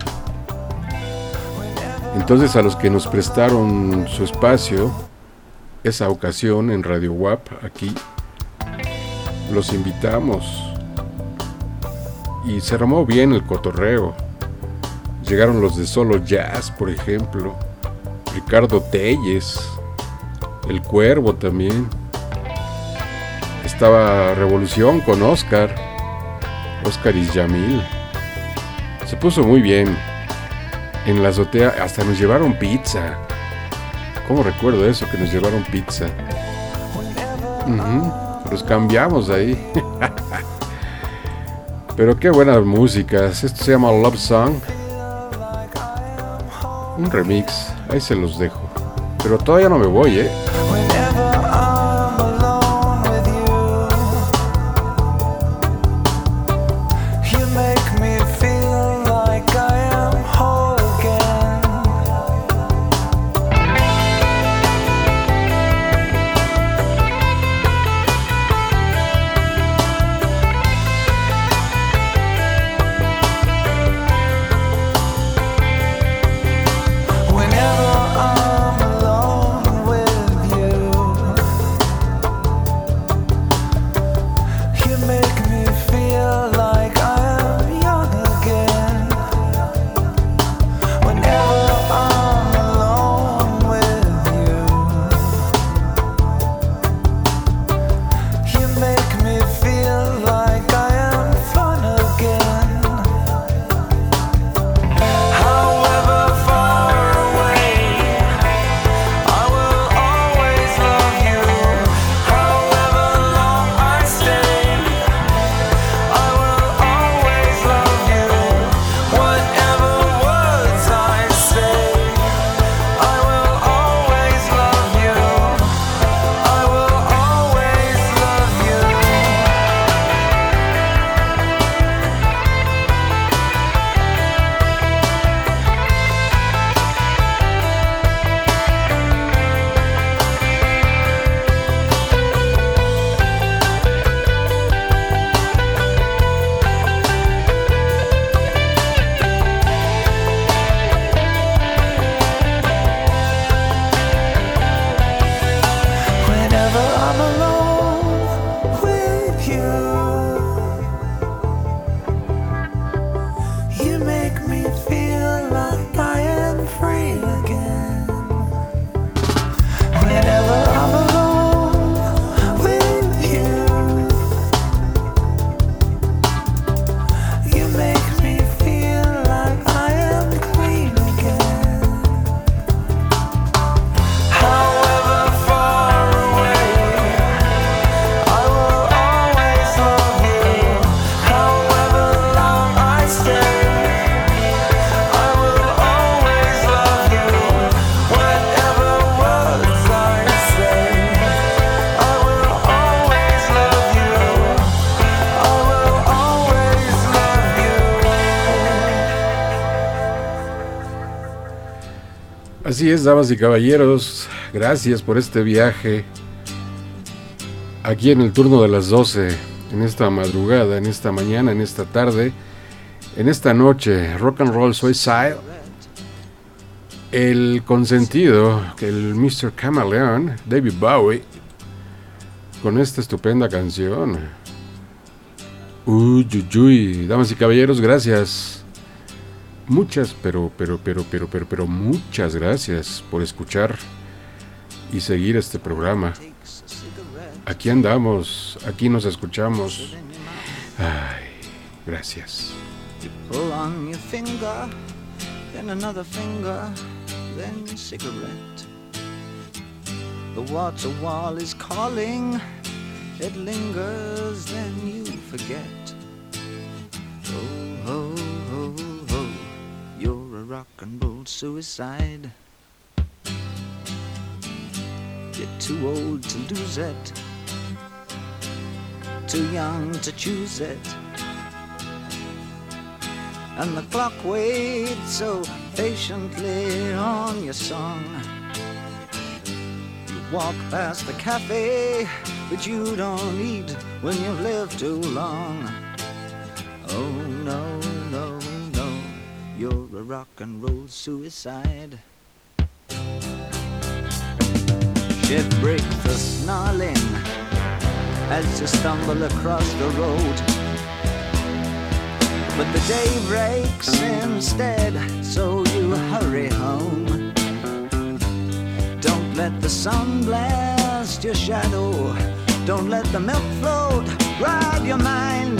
S10: Entonces a los que nos prestaron su espacio, esa ocasión en Radio WAP, aquí, los invitamos. Y se armó bien el cotorreo. Llegaron los de Solo Jazz, por ejemplo. Ricardo Telles. El Cuervo también. Estaba Revolución con Oscar. Oscar Isjamil. Se puso muy bien. En la azotea hasta nos llevaron pizza. ¿Cómo recuerdo eso? Que nos llevaron pizza. Los cambiamos ahí. Pero qué buenas músicas. Esto se llama Love Song. Un remix. Ahí se los dejo. Pero todavía no me voy, ¿eh? Así es, damas y caballeros, gracias por este viaje aquí en el turno de las 12, en esta madrugada, en esta mañana, en esta tarde, en esta noche, Rock and Roll Suicide, el consentido, el Mr. Camaleon, David Bowie, con esta estupenda canción. Uy, uy, uy, damas y caballeros, gracias. Muchas, pero, pero, pero, pero, pero, pero muchas gracias por escuchar y seguir este programa. Aquí andamos, aquí nos escuchamos. Ay, gracias.
S15: The water wall is calling, it lingers, then you forget. Oh, rock and roll suicide. You're too old to lose it, too young to choose it. And the clock waits so patiently on your song. You
S14: walk past the cafe, but you don't eat when you've lived too long. Oh, you're a rock and roll suicide. She breaks the snarling as you stumble across the road. But the day breaks instead, so you hurry home. Don't let the sun blast your shadow. Don't let the milk float rob your mind.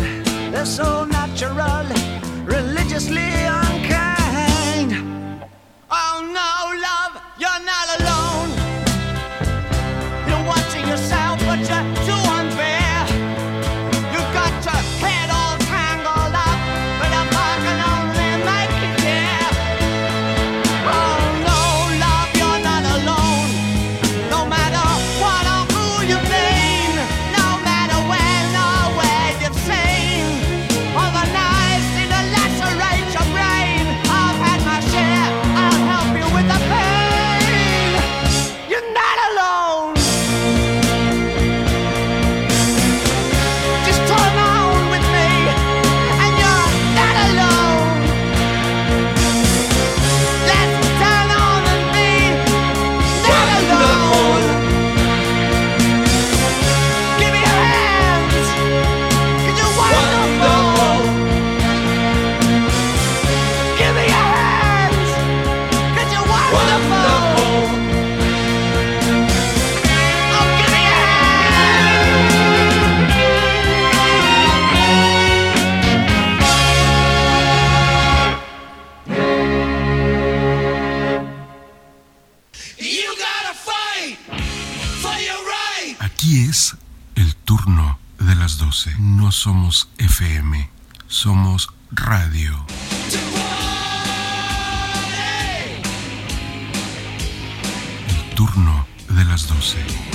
S14: They're so natural religiously unkind. Oh no!
S2: No somos FM, somos radio. El turno de las 12.